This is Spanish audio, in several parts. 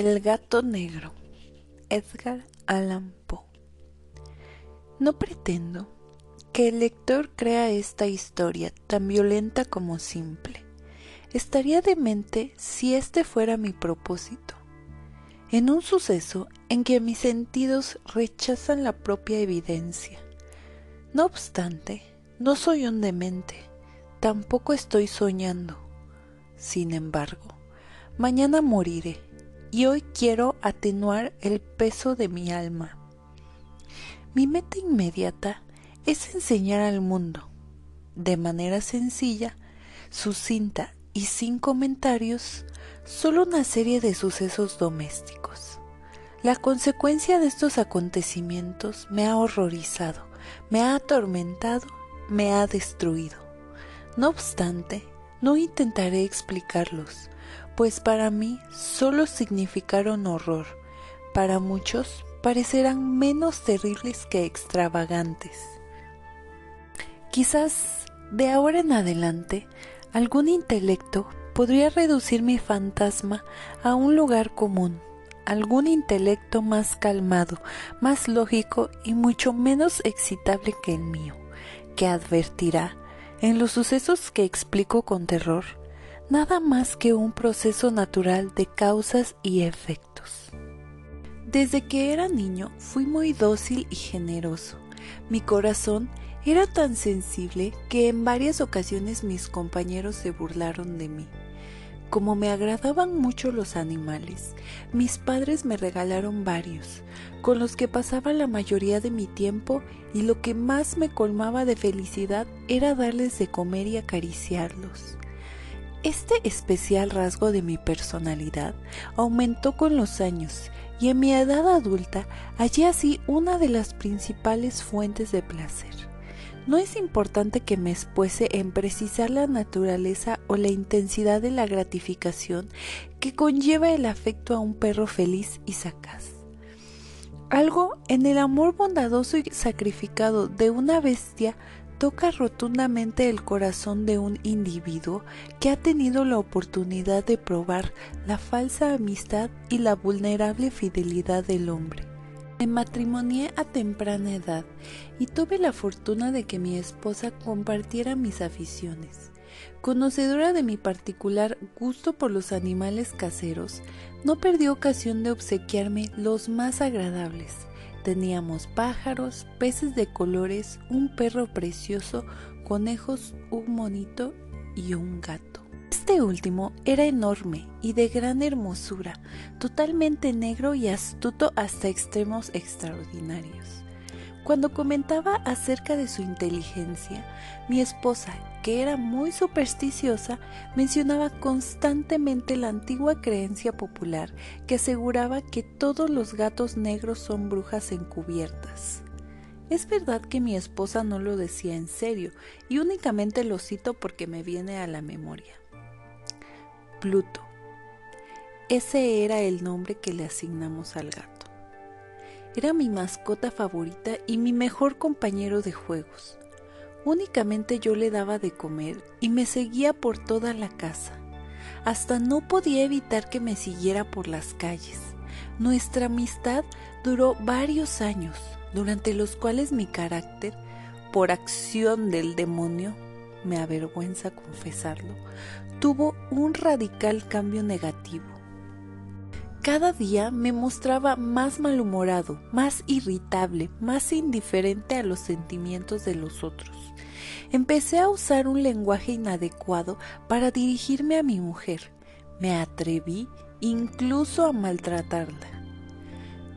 El gato negro. Edgar Allan Poe. No pretendo que el lector crea esta historia tan violenta como simple. Estaría demente si este fuera mi propósito. En un suceso en que mis sentidos rechazan la propia evidencia. No obstante, no soy un demente, tampoco estoy soñando. Sin embargo, mañana moriré y hoy quiero atenuar el peso de mi alma. Mi meta inmediata es enseñar al mundo, de manera sencilla, sucinta y sin comentarios, solo una serie de sucesos domésticos. La consecuencia de estos acontecimientos me ha horrorizado, me ha atormentado, me ha destruido. No obstante, no intentaré explicarlos, pues para mí solo significaron horror, para muchos parecerán menos terribles que extravagantes. Quizás de ahora en adelante algún intelecto podría reducir mi fantasma a un lugar común, algún intelecto más calmado, más lógico y mucho menos excitable que el mío, que advertirá, en los sucesos que explico con terror, nada más que un proceso natural de causas y efectos. Desde que era niño fui muy dócil y generoso. Mi corazón era tan sensible que en varias ocasiones mis compañeros se burlaron de mí. Como me agradaban mucho los animales, mis padres me regalaron varios, con los que pasaba la mayoría de mi tiempo y lo que más me colmaba de felicidad era darles de comer y acariciarlos. Este especial rasgo de mi personalidad aumentó con los años y en mi edad adulta hallé así una de las principales fuentes de placer. No es importante que me espuese en precisar la naturaleza o la intensidad de la gratificación que conlleva el afecto a un perro feliz y sagaz. Algo en el amor bondadoso y sacrificado de una bestia toca rotundamente el corazón de un individuo que ha tenido la oportunidad de probar la falsa amistad y la vulnerable fidelidad del hombre. Me matrimonié a temprana edad y tuve la fortuna de que mi esposa compartiera mis aficiones. Conocedora de mi particular gusto por los animales caseros, no perdió ocasión de obsequiarme los más agradables Teníamos pájaros, peces de colores, un perro precioso, conejos, un monito y un gato. Este último era enorme y de gran hermosura, totalmente negro y astuto hasta extremos extraordinarios. Cuando comentaba acerca de su inteligencia, mi esposa, que era muy supersticiosa, mencionaba constantemente la antigua creencia popular que aseguraba que todos los gatos negros son brujas encubiertas. Es verdad que mi esposa no lo decía en serio y únicamente lo cito porque me viene a la memoria. Pluto. Ese era el nombre que le asignamos al gato. Era mi mascota favorita y mi mejor compañero de juegos. Únicamente yo le daba de comer y me seguía por toda la casa. Hasta no podía evitar que me siguiera por las calles. Nuestra amistad duró varios años, durante los cuales mi carácter, por acción del demonio, me avergüenza confesarlo, tuvo un radical cambio negativo cada día me mostraba más malhumorado, más irritable, más indiferente a los sentimientos de los otros. Empecé a usar un lenguaje inadecuado para dirigirme a mi mujer. Me atreví incluso a maltratarla.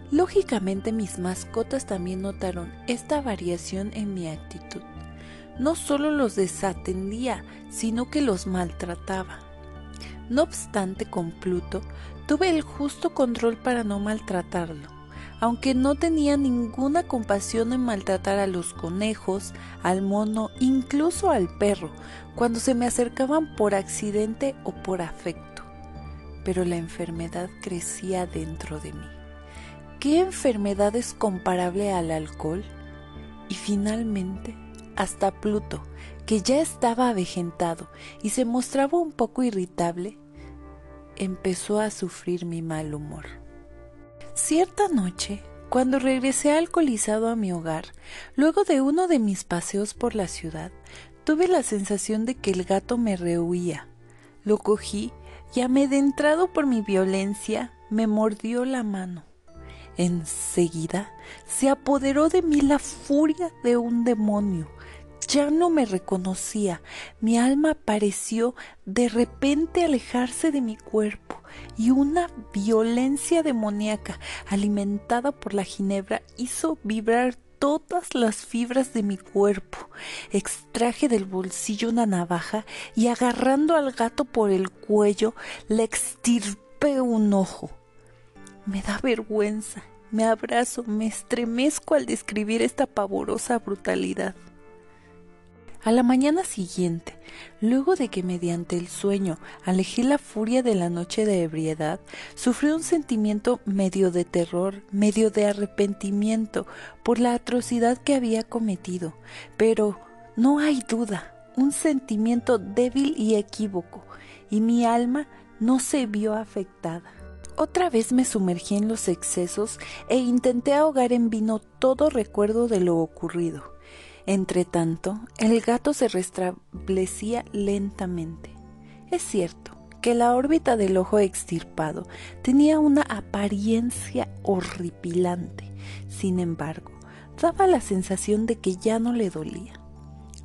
Lógicamente mis mascotas también notaron esta variación en mi actitud. No solo los desatendía, sino que los maltrataba. No obstante, con Pluto tuve el justo control para no maltratarlo, aunque no tenía ninguna compasión en maltratar a los conejos, al mono, incluso al perro, cuando se me acercaban por accidente o por afecto. Pero la enfermedad crecía dentro de mí. ¿Qué enfermedad es comparable al alcohol? Y finalmente, hasta Pluto, que ya estaba avejentado y se mostraba un poco irritable, empezó a sufrir mi mal humor. Cierta noche, cuando regresé alcoholizado a mi hogar, luego de uno de mis paseos por la ciudad, tuve la sensación de que el gato me rehuía. Lo cogí y amedrentado por mi violencia, me mordió la mano. Enseguida se apoderó de mí la furia de un demonio. Ya no me reconocía, mi alma pareció de repente alejarse de mi cuerpo y una violencia demoníaca alimentada por la ginebra hizo vibrar todas las fibras de mi cuerpo. Extraje del bolsillo una navaja y agarrando al gato por el cuello le extirpé un ojo. Me da vergüenza, me abrazo, me estremezco al describir esta pavorosa brutalidad. A la mañana siguiente, luego de que mediante el sueño alejé la furia de la noche de ebriedad, sufrí un sentimiento medio de terror, medio de arrepentimiento por la atrocidad que había cometido, pero no hay duda, un sentimiento débil y equívoco, y mi alma no se vio afectada. Otra vez me sumergí en los excesos e intenté ahogar en vino todo recuerdo de lo ocurrido. Entretanto, el gato se restablecía lentamente. Es cierto que la órbita del ojo extirpado tenía una apariencia horripilante. Sin embargo, daba la sensación de que ya no le dolía.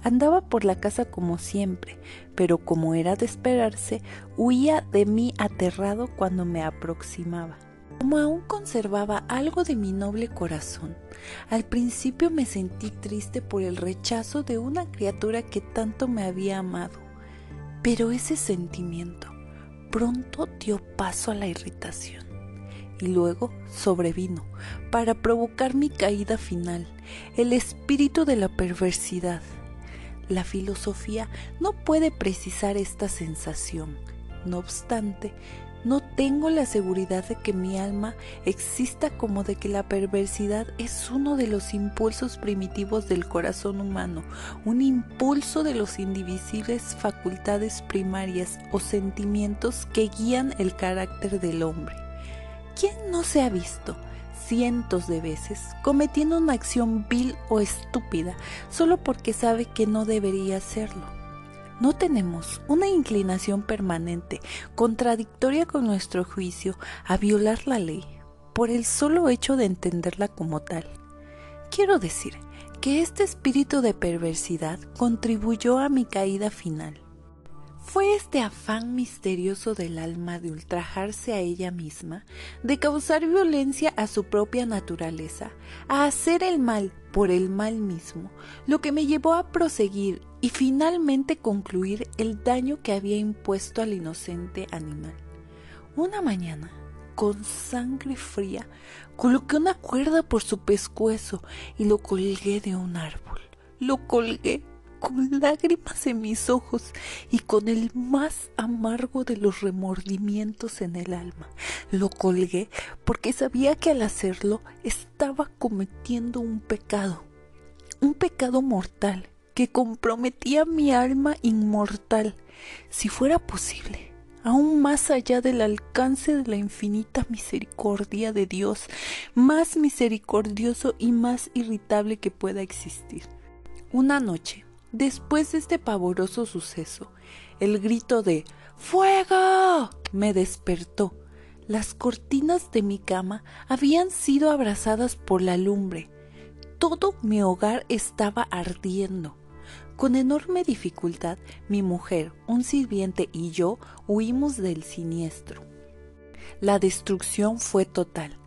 Andaba por la casa como siempre, pero como era de esperarse, huía de mí aterrado cuando me aproximaba. Como aún conservaba algo de mi noble corazón, al principio me sentí triste por el rechazo de una criatura que tanto me había amado, pero ese sentimiento pronto dio paso a la irritación y luego sobrevino para provocar mi caída final, el espíritu de la perversidad la filosofía no puede precisar esta sensación. No obstante, no tengo la seguridad de que mi alma exista como de que la perversidad es uno de los impulsos primitivos del corazón humano, un impulso de los indivisibles facultades primarias o sentimientos que guían el carácter del hombre. ¿Quién no se ha visto cientos de veces cometiendo una acción vil o estúpida solo porque sabe que no debería hacerlo. No tenemos una inclinación permanente, contradictoria con nuestro juicio, a violar la ley por el solo hecho de entenderla como tal. Quiero decir que este espíritu de perversidad contribuyó a mi caída final. Fue este afán misterioso del alma de ultrajarse a ella misma, de causar violencia a su propia naturaleza, a hacer el mal por el mal mismo, lo que me llevó a proseguir y finalmente concluir el daño que había impuesto al inocente animal. Una mañana, con sangre fría, coloqué una cuerda por su pescuezo y lo colgué de un árbol. Lo colgué con lágrimas en mis ojos y con el más amargo de los remordimientos en el alma. Lo colgué porque sabía que al hacerlo estaba cometiendo un pecado, un pecado mortal que comprometía mi alma inmortal, si fuera posible, aún más allá del alcance de la infinita misericordia de Dios, más misericordioso y más irritable que pueda existir. Una noche, Después de este pavoroso suceso, el grito de ¡Fuego! me despertó. Las cortinas de mi cama habían sido abrazadas por la lumbre. Todo mi hogar estaba ardiendo. Con enorme dificultad, mi mujer, un sirviente y yo huimos del siniestro. La destrucción fue total.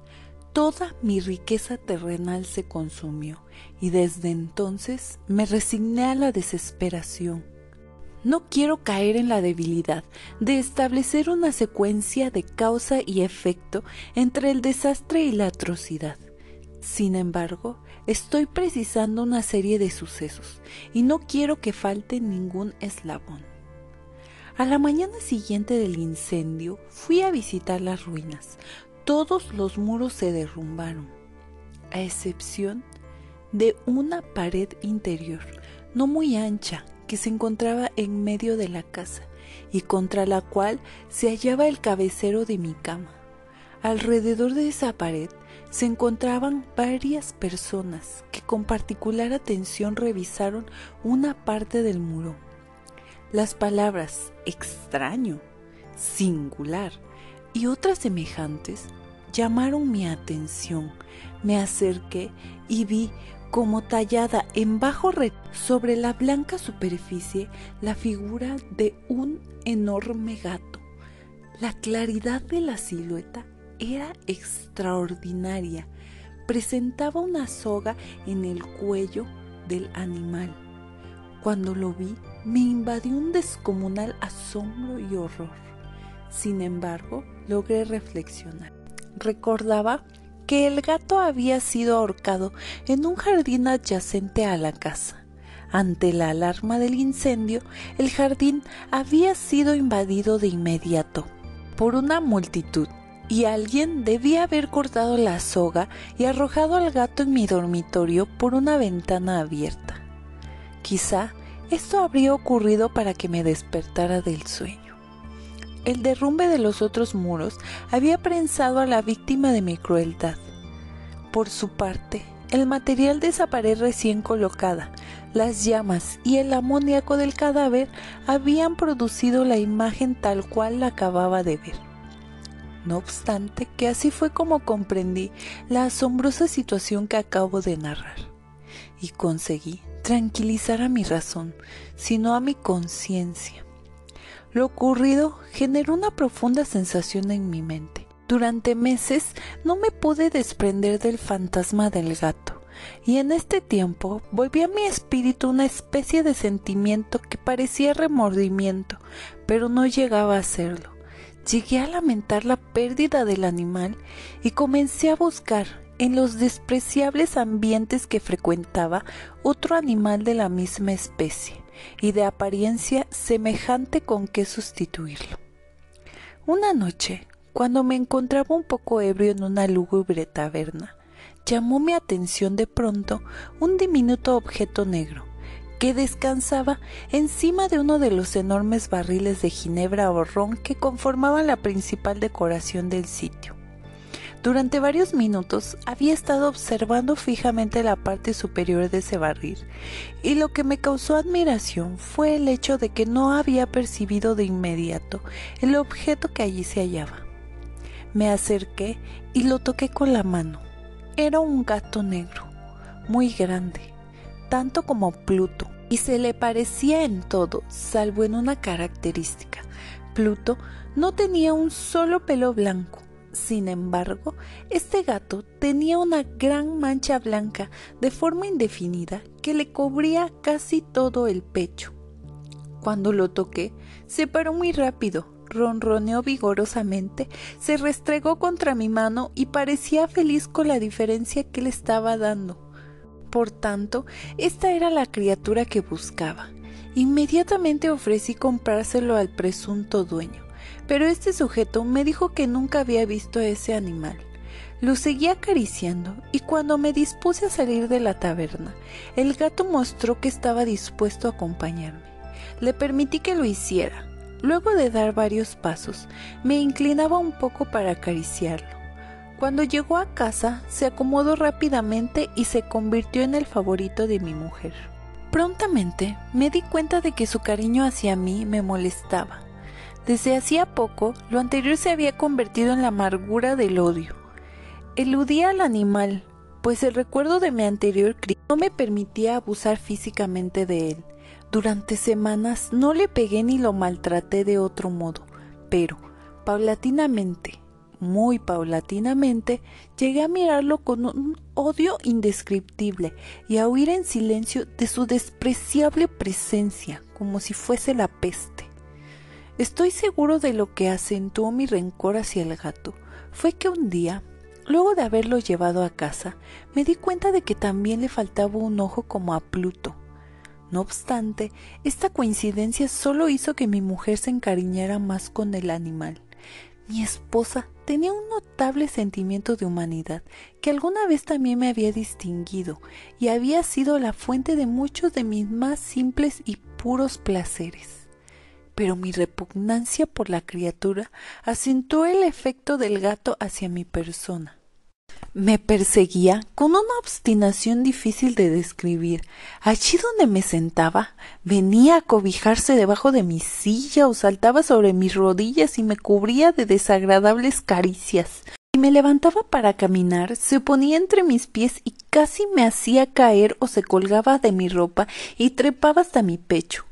Toda mi riqueza terrenal se consumió y desde entonces me resigné a la desesperación. No quiero caer en la debilidad de establecer una secuencia de causa y efecto entre el desastre y la atrocidad. Sin embargo, estoy precisando una serie de sucesos y no quiero que falte ningún eslabón. A la mañana siguiente del incendio fui a visitar las ruinas. Todos los muros se derrumbaron, a excepción de una pared interior, no muy ancha, que se encontraba en medio de la casa y contra la cual se hallaba el cabecero de mi cama. Alrededor de esa pared se encontraban varias personas que con particular atención revisaron una parte del muro. Las palabras extraño, singular y otras semejantes llamaron mi atención. Me acerqué y vi como tallada en bajo red sobre la blanca superficie la figura de un enorme gato. La claridad de la silueta era extraordinaria. Presentaba una soga en el cuello del animal. Cuando lo vi, me invadió un descomunal asombro y horror. Sin embargo, logré reflexionar. Recordaba que el gato había sido ahorcado en un jardín adyacente a la casa. Ante la alarma del incendio, el jardín había sido invadido de inmediato por una multitud y alguien debía haber cortado la soga y arrojado al gato en mi dormitorio por una ventana abierta. Quizá esto habría ocurrido para que me despertara del sueño. El derrumbe de los otros muros había prensado a la víctima de mi crueldad. Por su parte, el material de esa pared recién colocada, las llamas y el amoníaco del cadáver habían producido la imagen tal cual la acababa de ver. No obstante, que así fue como comprendí la asombrosa situación que acabo de narrar, y conseguí tranquilizar a mi razón, sino a mi conciencia. Lo ocurrido generó una profunda sensación en mi mente. Durante meses no me pude desprender del fantasma del gato, y en este tiempo volví a mi espíritu una especie de sentimiento que parecía remordimiento, pero no llegaba a serlo. Llegué a lamentar la pérdida del animal y comencé a buscar en los despreciables ambientes que frecuentaba otro animal de la misma especie y de apariencia semejante con que sustituirlo. Una noche, cuando me encontraba un poco ebrio en una lúgubre taberna, llamó mi atención de pronto un diminuto objeto negro que descansaba encima de uno de los enormes barriles de ginebra o ron que conformaban la principal decoración del sitio. Durante varios minutos había estado observando fijamente la parte superior de ese barril, y lo que me causó admiración fue el hecho de que no había percibido de inmediato el objeto que allí se hallaba. Me acerqué y lo toqué con la mano. Era un gato negro, muy grande, tanto como Pluto, y se le parecía en todo, salvo en una característica. Pluto no tenía un solo pelo blanco. Sin embargo, este gato tenía una gran mancha blanca de forma indefinida que le cubría casi todo el pecho. Cuando lo toqué, se paró muy rápido, ronroneó vigorosamente, se restregó contra mi mano y parecía feliz con la diferencia que le estaba dando. Por tanto, esta era la criatura que buscaba. Inmediatamente ofrecí comprárselo al presunto dueño, pero este sujeto me dijo que nunca había visto a ese animal. Lo seguí acariciando y cuando me dispuse a salir de la taberna, el gato mostró que estaba dispuesto a acompañarme. Le permití que lo hiciera. Luego de dar varios pasos, me inclinaba un poco para acariciarlo. Cuando llegó a casa, se acomodó rápidamente y se convirtió en el favorito de mi mujer. Prontamente me di cuenta de que su cariño hacia mí me molestaba. Desde hacía poco, lo anterior se había convertido en la amargura del odio. Eludía al animal, pues el recuerdo de mi anterior crimen no me permitía abusar físicamente de él. Durante semanas no le pegué ni lo maltraté de otro modo, pero, paulatinamente, muy paulatinamente, llegué a mirarlo con un odio indescriptible y a huir en silencio de su despreciable presencia, como si fuese la peste. Estoy seguro de lo que acentuó mi rencor hacia el gato fue que un día, luego de haberlo llevado a casa, me di cuenta de que también le faltaba un ojo como a Pluto. No obstante, esta coincidencia solo hizo que mi mujer se encariñara más con el animal. Mi esposa tenía un notable sentimiento de humanidad que alguna vez también me había distinguido y había sido la fuente de muchos de mis más simples y puros placeres. Pero mi repugnancia por la criatura acentuó el efecto del gato hacia mi persona. Me perseguía con una obstinación difícil de describir. Allí donde me sentaba, venía a cobijarse debajo de mi silla o saltaba sobre mis rodillas y me cubría de desagradables caricias. Si me levantaba para caminar, se ponía entre mis pies y casi me hacía caer o se colgaba de mi ropa y trepaba hasta mi pecho.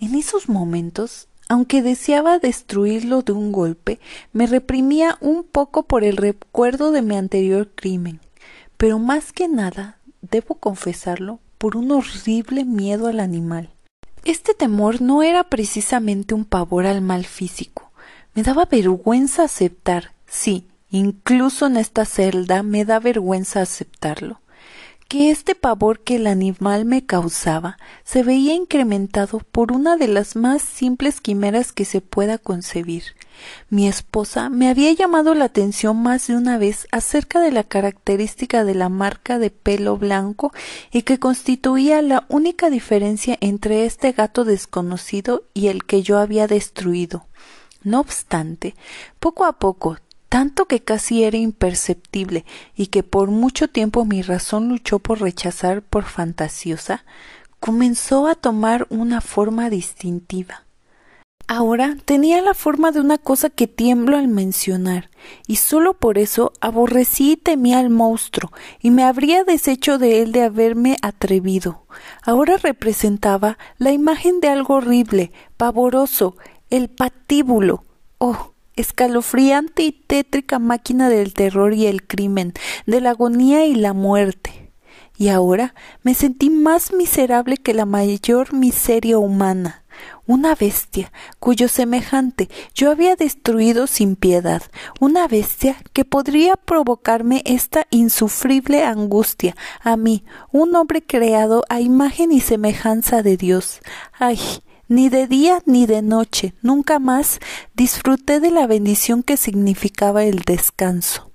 En esos momentos aunque deseaba destruirlo de un golpe, me reprimía un poco por el recuerdo de mi anterior crimen, pero más que nada, debo confesarlo, por un horrible miedo al animal. Este temor no era precisamente un pavor al mal físico. Me daba vergüenza aceptar, sí, incluso en esta celda me da vergüenza aceptarlo que este pavor que el animal me causaba se veía incrementado por una de las más simples quimeras que se pueda concebir. Mi esposa me había llamado la atención más de una vez acerca de la característica de la marca de pelo blanco y que constituía la única diferencia entre este gato desconocido y el que yo había destruido. No obstante, poco a poco, tanto que casi era imperceptible y que por mucho tiempo mi razón luchó por rechazar por fantasiosa, comenzó a tomar una forma distintiva. Ahora tenía la forma de una cosa que tiemblo al mencionar, y sólo por eso aborrecí y temía al monstruo, y me habría deshecho de él de haberme atrevido. Ahora representaba la imagen de algo horrible, pavoroso, el patíbulo. Oh, escalofriante y tétrica máquina del terror y el crimen, de la agonía y la muerte. Y ahora me sentí más miserable que la mayor miseria humana, una bestia cuyo semejante yo había destruido sin piedad, una bestia que podría provocarme esta insufrible angustia a mí, un hombre creado a imagen y semejanza de Dios. Ay, ni de día ni de noche, nunca más disfruté de la bendición que significaba el descanso.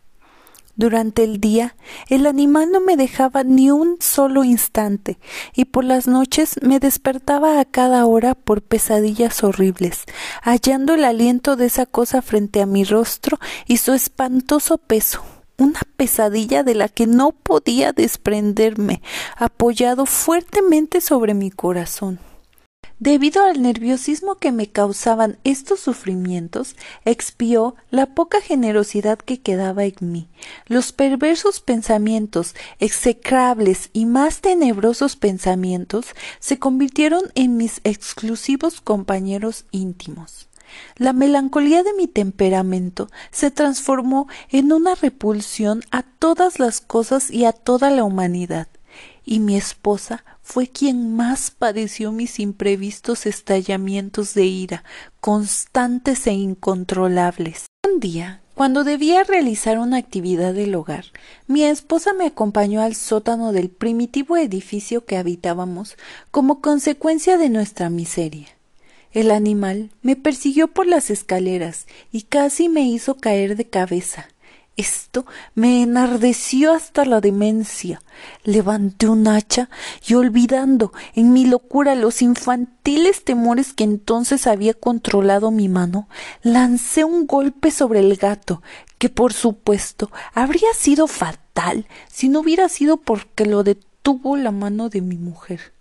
Durante el día el animal no me dejaba ni un solo instante, y por las noches me despertaba a cada hora por pesadillas horribles, hallando el aliento de esa cosa frente a mi rostro y su espantoso peso, una pesadilla de la que no podía desprenderme, apoyado fuertemente sobre mi corazón. Debido al nerviosismo que me causaban estos sufrimientos, expió la poca generosidad que quedaba en mí. Los perversos pensamientos, execrables y más tenebrosos pensamientos se convirtieron en mis exclusivos compañeros íntimos. La melancolía de mi temperamento se transformó en una repulsión a todas las cosas y a toda la humanidad, y mi esposa fue quien más padeció mis imprevistos estallamientos de ira, constantes e incontrolables. Un día, cuando debía realizar una actividad del hogar, mi esposa me acompañó al sótano del primitivo edificio que habitábamos como consecuencia de nuestra miseria. El animal me persiguió por las escaleras y casi me hizo caer de cabeza. Esto me enardeció hasta la demencia. Levanté un hacha y olvidando en mi locura los infantiles temores que entonces había controlado mi mano, lancé un golpe sobre el gato, que por supuesto habría sido fatal si no hubiera sido porque lo detuvo la mano de mi mujer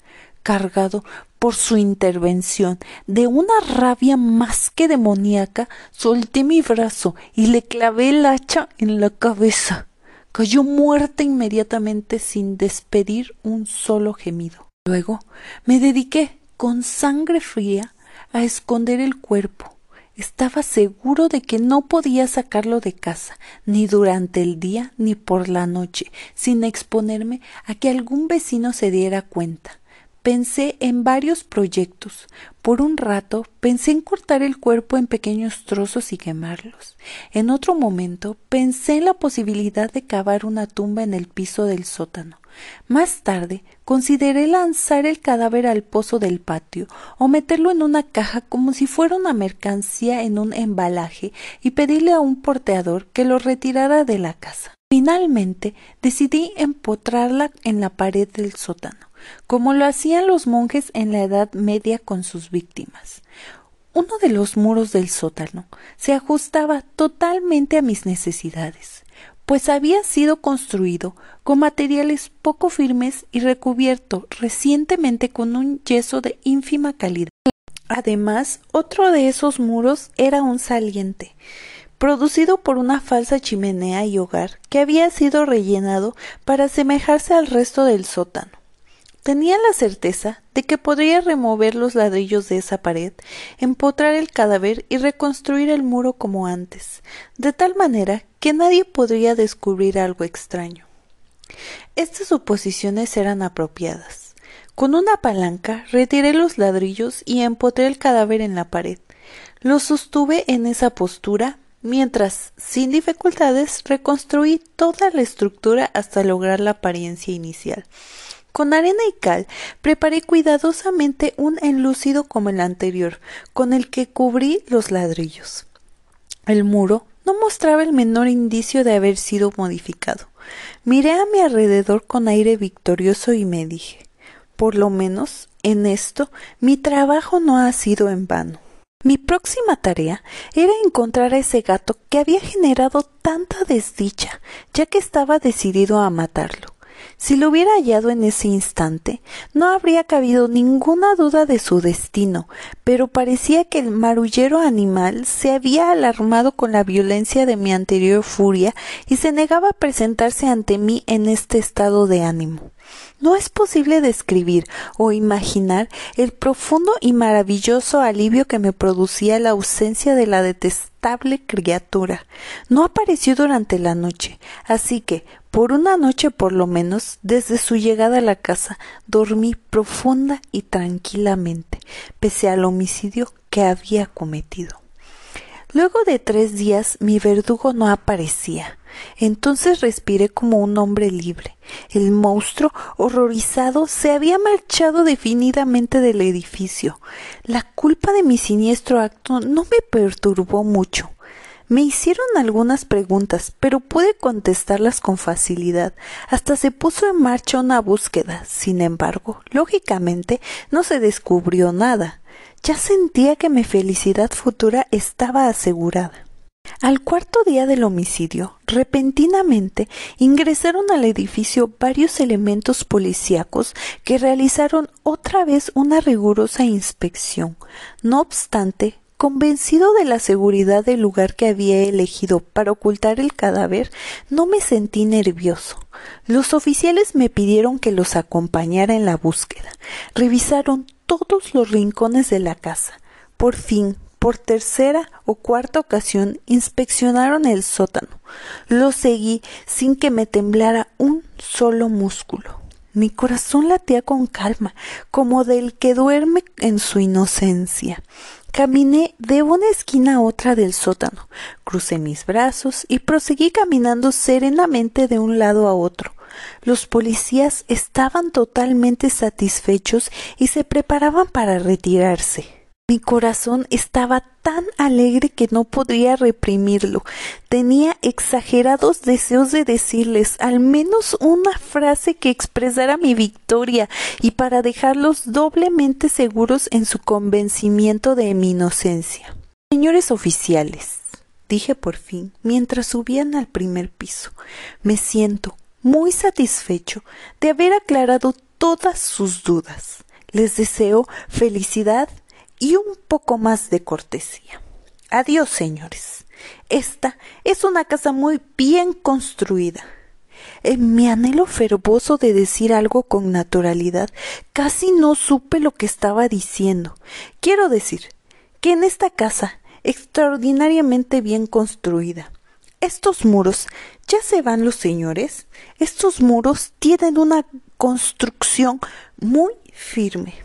cargado por su intervención de una rabia más que demoníaca, solté mi brazo y le clavé el hacha en la cabeza. Cayó muerta inmediatamente sin despedir un solo gemido. Luego me dediqué con sangre fría a esconder el cuerpo. Estaba seguro de que no podía sacarlo de casa, ni durante el día ni por la noche, sin exponerme a que algún vecino se diera cuenta. Pensé en varios proyectos. Por un rato pensé en cortar el cuerpo en pequeños trozos y quemarlos. En otro momento pensé en la posibilidad de cavar una tumba en el piso del sótano. Más tarde consideré lanzar el cadáver al pozo del patio o meterlo en una caja como si fuera una mercancía en un embalaje y pedirle a un porteador que lo retirara de la casa. Finalmente decidí empotrarla en la pared del sótano como lo hacían los monjes en la Edad Media con sus víctimas. Uno de los muros del sótano se ajustaba totalmente a mis necesidades, pues había sido construido con materiales poco firmes y recubierto recientemente con un yeso de ínfima calidad. Además, otro de esos muros era un saliente, producido por una falsa chimenea y hogar que había sido rellenado para asemejarse al resto del sótano. Tenía la certeza de que podría remover los ladrillos de esa pared, empotrar el cadáver y reconstruir el muro como antes, de tal manera que nadie podría descubrir algo extraño. Estas suposiciones eran apropiadas. Con una palanca retiré los ladrillos y empotré el cadáver en la pared. Lo sostuve en esa postura mientras, sin dificultades, reconstruí toda la estructura hasta lograr la apariencia inicial. Con arena y cal preparé cuidadosamente un enlucido como el anterior, con el que cubrí los ladrillos. El muro no mostraba el menor indicio de haber sido modificado. Miré a mi alrededor con aire victorioso y me dije por lo menos en esto mi trabajo no ha sido en vano. Mi próxima tarea era encontrar a ese gato que había generado tanta desdicha, ya que estaba decidido a matarlo. Si lo hubiera hallado en ese instante, no habría cabido ninguna duda de su destino, pero parecía que el marullero animal se había alarmado con la violencia de mi anterior furia y se negaba a presentarse ante mí en este estado de ánimo. No es posible describir o imaginar el profundo y maravilloso alivio que me producía la ausencia de la detestable criatura. No apareció durante la noche, así que, por una noche por lo menos, desde su llegada a la casa, dormí profunda y tranquilamente, pese al homicidio que había cometido. Luego de tres días mi verdugo no aparecía. Entonces respiré como un hombre libre. El monstruo, horrorizado, se había marchado definidamente del edificio. La culpa de mi siniestro acto no me perturbó mucho. Me hicieron algunas preguntas, pero pude contestarlas con facilidad. Hasta se puso en marcha una búsqueda. Sin embargo, lógicamente, no se descubrió nada. Ya sentía que mi felicidad futura estaba asegurada. Al cuarto día del homicidio, repentinamente ingresaron al edificio varios elementos policíacos que realizaron otra vez una rigurosa inspección. No obstante, Convencido de la seguridad del lugar que había elegido para ocultar el cadáver, no me sentí nervioso. Los oficiales me pidieron que los acompañara en la búsqueda. Revisaron todos los rincones de la casa. Por fin por tercera o cuarta ocasión inspeccionaron el sótano. Lo seguí sin que me temblara un solo músculo. Mi corazón latía con calma, como del que duerme en su inocencia. Caminé de una esquina a otra del sótano, crucé mis brazos y proseguí caminando serenamente de un lado a otro. Los policías estaban totalmente satisfechos y se preparaban para retirarse. Mi corazón estaba tan alegre que no podría reprimirlo. Tenía exagerados deseos de decirles al menos una frase que expresara mi victoria y para dejarlos doblemente seguros en su convencimiento de mi inocencia. Señores oficiales, dije por fin, mientras subían al primer piso, me siento muy satisfecho de haber aclarado todas sus dudas. Les deseo felicidad y un poco más de cortesía. Adiós, señores. Esta es una casa muy bien construida. En mi anhelo fervoso de decir algo con naturalidad, casi no supe lo que estaba diciendo. Quiero decir que en esta casa, extraordinariamente bien construida, estos muros, ya se van los señores, estos muros tienen una construcción muy firme.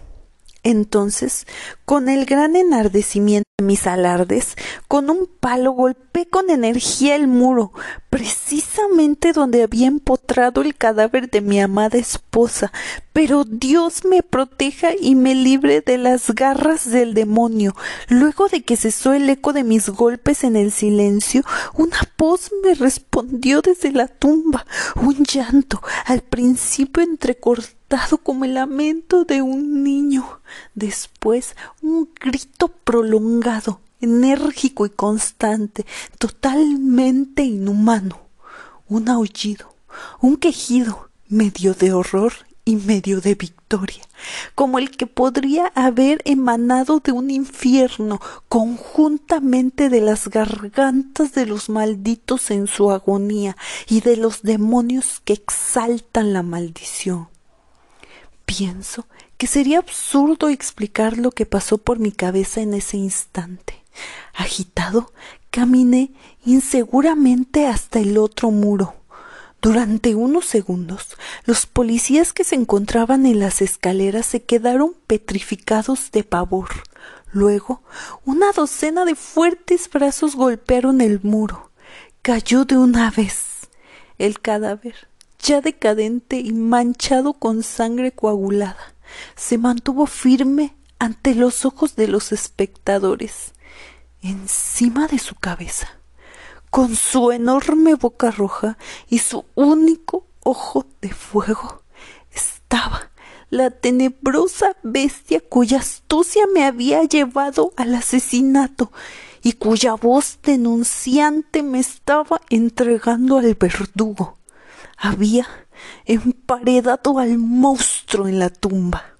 Entonces, con el gran enardecimiento de mis alardes, con un palo golpeé con energía el muro, precisamente donde había empotrado el cadáver de mi amada esposa. Pero Dios me proteja y me libre de las garras del demonio. Luego de que cesó el eco de mis golpes en el silencio, una voz me respondió desde la tumba, un llanto, al principio entrecortado cortado como el lamento de un niño. Después un grito prolongado, enérgico y constante, totalmente inhumano. Un aullido, un quejido, medio de horror y medio de victoria, como el que podría haber emanado de un infierno conjuntamente de las gargantas de los malditos en su agonía y de los demonios que exaltan la maldición. Pienso que sería absurdo explicar lo que pasó por mi cabeza en ese instante. Agitado, caminé inseguramente hasta el otro muro durante unos segundos, los policías que se encontraban en las escaleras se quedaron petrificados de pavor. Luego, una docena de fuertes brazos golpearon el muro. Cayó de una vez. El cadáver, ya decadente y manchado con sangre coagulada, se mantuvo firme ante los ojos de los espectadores. Encima de su cabeza con su enorme boca roja y su único ojo de fuego, estaba la tenebrosa bestia cuya astucia me había llevado al asesinato y cuya voz denunciante me estaba entregando al verdugo. Había emparedado al monstruo en la tumba.